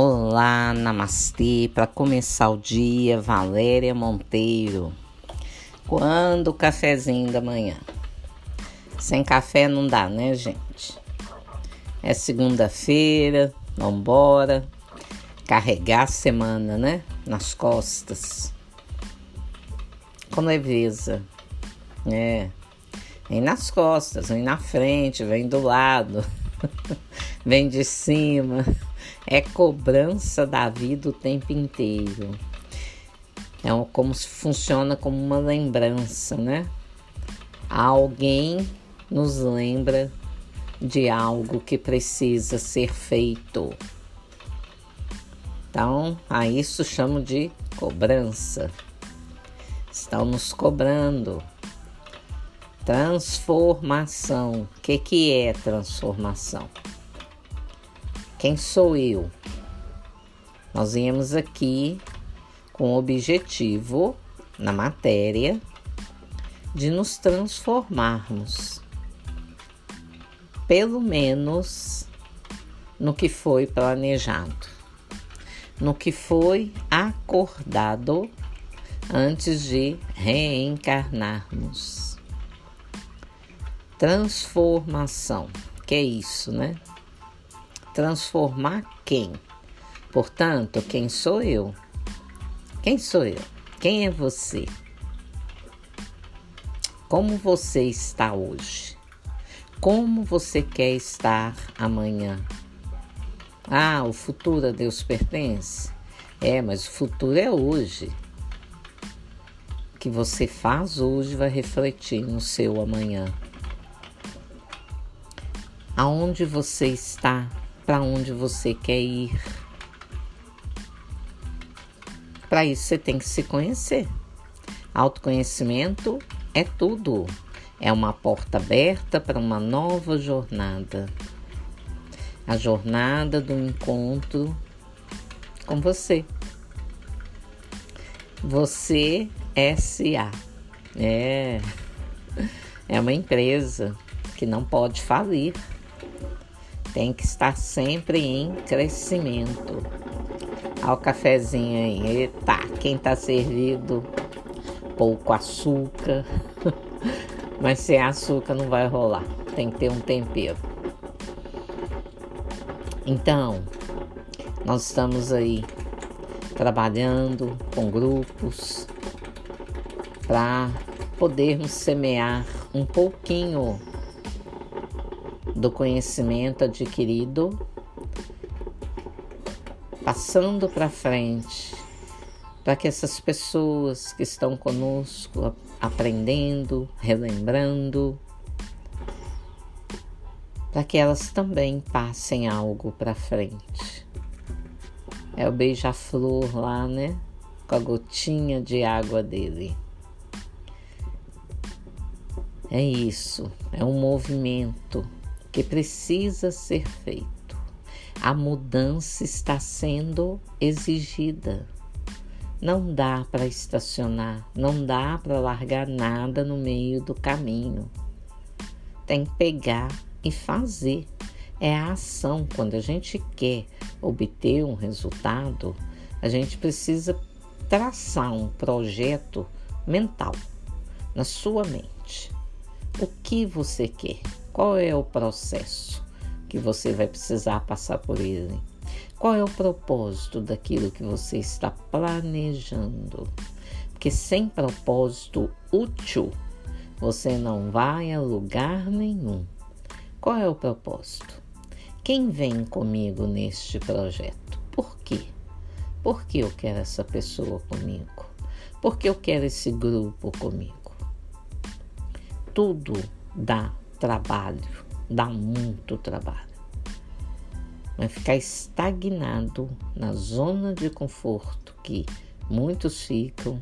Olá, namastê. Para começar o dia, Valéria Monteiro. Quando o cafezinho da manhã? Sem café não dá, né, gente? É segunda-feira, vambora. Carregar a semana, né? Nas costas. Com leveza. É. Vem nas costas, vem na frente, vem do lado, vem de cima é cobrança da vida o tempo inteiro. É como se funciona como uma lembrança, né? Alguém nos lembra de algo que precisa ser feito. Então, a isso chamo de cobrança. Estão nos cobrando. Transformação. O que, que é transformação? Quem sou eu? Nós viemos aqui com o objetivo na matéria de nos transformarmos, pelo menos no que foi planejado, no que foi acordado antes de reencarnarmos. Transformação, que é isso, né? Transformar quem? Portanto, quem sou eu? Quem sou eu? Quem é você? Como você está hoje? Como você quer estar amanhã? Ah, o futuro a Deus pertence? É, mas o futuro é hoje. O que você faz hoje vai refletir no seu amanhã. Aonde você está para onde você quer ir. Para isso você tem que se conhecer. Autoconhecimento é tudo. É uma porta aberta para uma nova jornada. A jornada do encontro com você. Você SA. É. É uma empresa que não pode falir tem que estar sempre em crescimento. Olha o cafezinho aí. Eita, quem tá servido, pouco açúcar. Mas sem açúcar não vai rolar. Tem que ter um tempero. Então, nós estamos aí trabalhando com grupos para podermos semear um pouquinho do conhecimento adquirido, passando para frente, para que essas pessoas que estão conosco aprendendo, relembrando, para que elas também passem algo para frente. É o beija-flor lá, né? Com a gotinha de água dele. É isso, é um movimento que precisa ser feito. A mudança está sendo exigida. Não dá para estacionar, não dá para largar nada no meio do caminho. Tem que pegar e fazer. É a ação. Quando a gente quer obter um resultado, a gente precisa traçar um projeto mental na sua mente. O que você quer? Qual é o processo que você vai precisar passar por ele? Qual é o propósito daquilo que você está planejando? Porque sem propósito útil, você não vai a lugar nenhum. Qual é o propósito? Quem vem comigo neste projeto? Por quê? Por que eu quero essa pessoa comigo? Por que eu quero esse grupo comigo? Tudo dá trabalho, dá muito trabalho. Mas ficar estagnado na zona de conforto que muitos ficam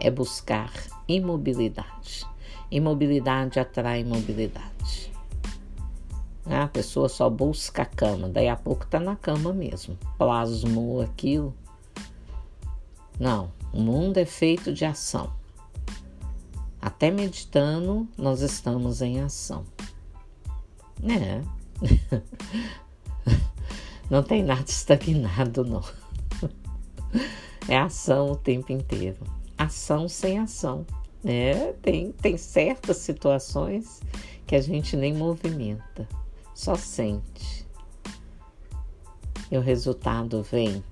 é buscar imobilidade. Imobilidade atrai imobilidade. A pessoa só busca a cama, daí a pouco tá na cama mesmo. Plasmou aquilo. Não, o mundo é feito de ação. Até meditando, nós estamos em ação. É. Não tem nada estagnado, não. É ação o tempo inteiro. Ação sem ação. É, tem, tem certas situações que a gente nem movimenta, só sente. E o resultado vem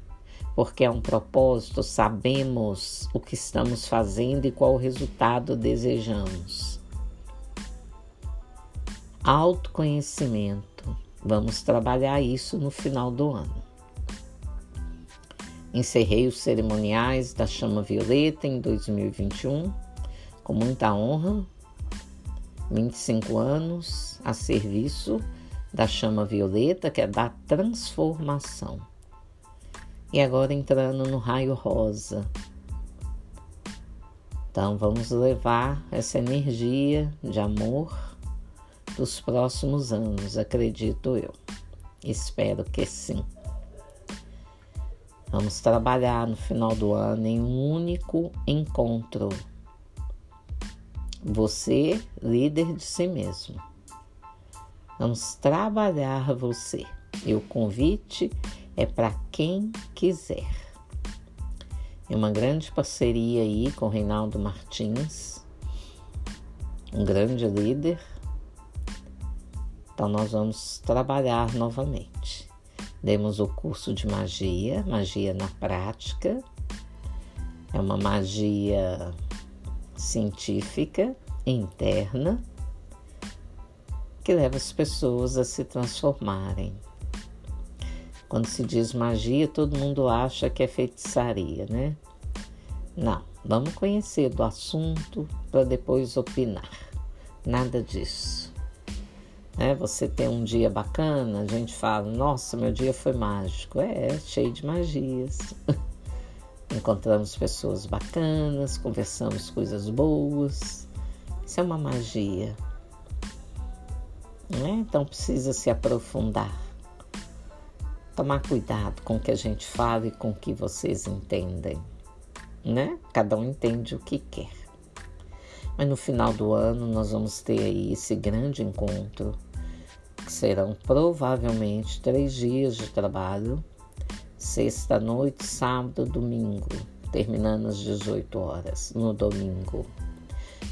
porque é um propósito, sabemos o que estamos fazendo e qual resultado desejamos. Autoconhecimento. Vamos trabalhar isso no final do ano. Encerrei os cerimoniais da Chama Violeta em 2021 com muita honra. 25 anos a serviço da Chama Violeta, que é da transformação. E agora entrando no raio rosa. Então vamos levar essa energia de amor dos próximos anos, acredito eu. Espero que sim. Vamos trabalhar no final do ano em um único encontro. Você, líder de si mesmo. Vamos trabalhar você. E o convite é para quem quiser. É uma grande parceria aí com Reinaldo Martins, um grande líder. Então nós vamos trabalhar novamente. Demos o curso de magia, magia na prática. É uma magia científica interna que leva as pessoas a se transformarem quando se diz magia, todo mundo acha que é feitiçaria, né? Não, vamos conhecer do assunto para depois opinar. Nada disso. É, você tem um dia bacana, a gente fala, nossa, meu dia foi mágico. É, cheio de magias. Encontramos pessoas bacanas, conversamos coisas boas. Isso é uma magia. Né? Então precisa se aprofundar tomar cuidado com o que a gente fala e com o que vocês entendem, né? Cada um entende o que quer. Mas no final do ano nós vamos ter aí esse grande encontro, que serão provavelmente três dias de trabalho, sexta noite, sábado, domingo, terminando às 18 horas no domingo.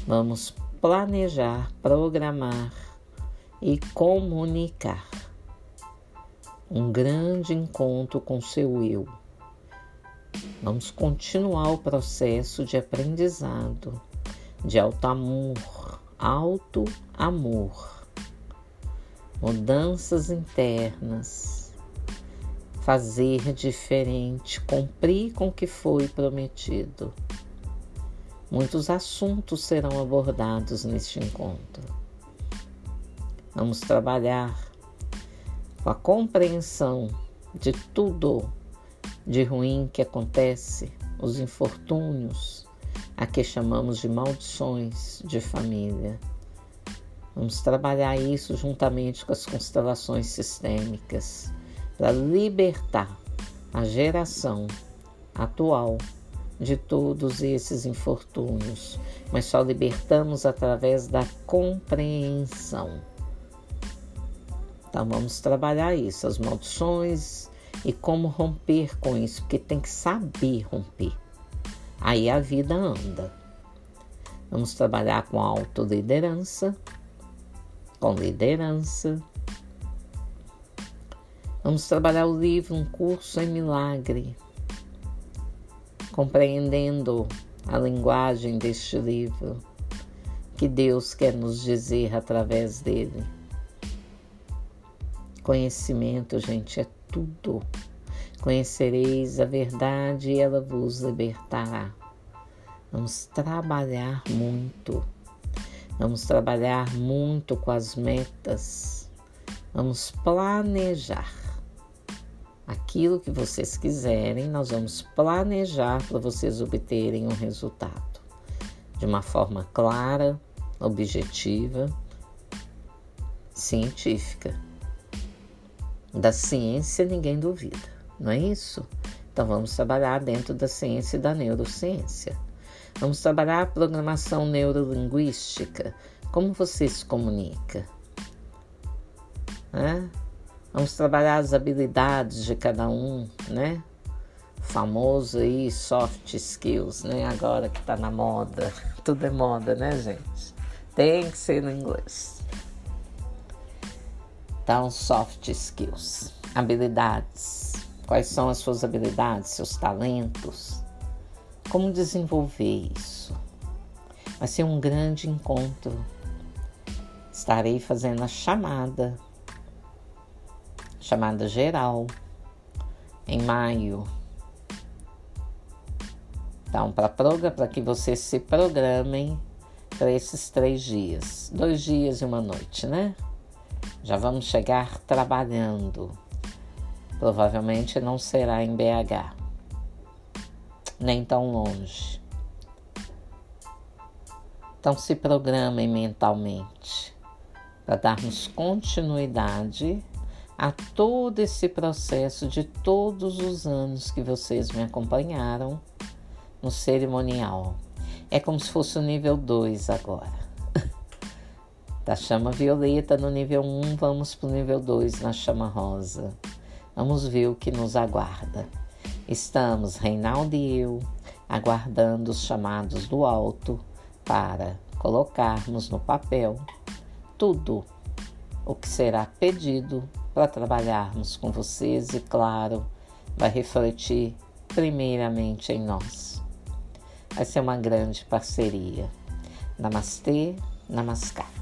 Vamos planejar, programar e comunicar um grande encontro com seu eu. Vamos continuar o processo de aprendizado, de alto amor, alto amor, mudanças internas, fazer diferente, cumprir com o que foi prometido. Muitos assuntos serão abordados neste encontro. Vamos trabalhar com a compreensão de tudo de ruim que acontece, os infortúnios, a que chamamos de maldições de família. Vamos trabalhar isso juntamente com as constelações sistêmicas para libertar a geração atual de todos esses infortúnios, mas só libertamos através da compreensão. Então vamos trabalhar isso, as maldições e como romper com isso, porque tem que saber romper. Aí a vida anda. Vamos trabalhar com autoliderança, com liderança. Vamos trabalhar o livro Um Curso em Milagre, compreendendo a linguagem deste livro, que Deus quer nos dizer através dele. Conhecimento, gente, é tudo. Conhecereis a verdade e ela vos libertará. Vamos trabalhar muito. Vamos trabalhar muito com as metas. Vamos planejar. Aquilo que vocês quiserem, nós vamos planejar para vocês obterem um resultado de uma forma clara, objetiva, científica. Da ciência ninguém duvida, não é isso? Então vamos trabalhar dentro da ciência e da neurociência. Vamos trabalhar a programação neurolinguística. Como você se comunica? Vamos trabalhar as habilidades de cada um, né? famoso aí soft skills, né? Agora que tá na moda, tudo é moda, né, gente? Tem que ser no inglês. Então, soft skills, habilidades. Quais são as suas habilidades, seus talentos? Como desenvolver isso? Vai ser um grande encontro. Estarei fazendo a chamada, chamada geral, em maio então, para que vocês se programem para esses três dias, dois dias e uma noite, né? Já vamos chegar trabalhando. Provavelmente não será em BH, nem tão longe. Então, se programem mentalmente para darmos continuidade a todo esse processo de todos os anos que vocês me acompanharam no cerimonial. É como se fosse o nível 2 agora. Da chama violeta no nível 1, um, vamos para o nível 2 na chama rosa. Vamos ver o que nos aguarda. Estamos, Reinaldo e eu, aguardando os chamados do alto para colocarmos no papel tudo o que será pedido para trabalharmos com vocês e, claro, vai refletir primeiramente em nós. Vai ser uma grande parceria. Namastê, namaskar.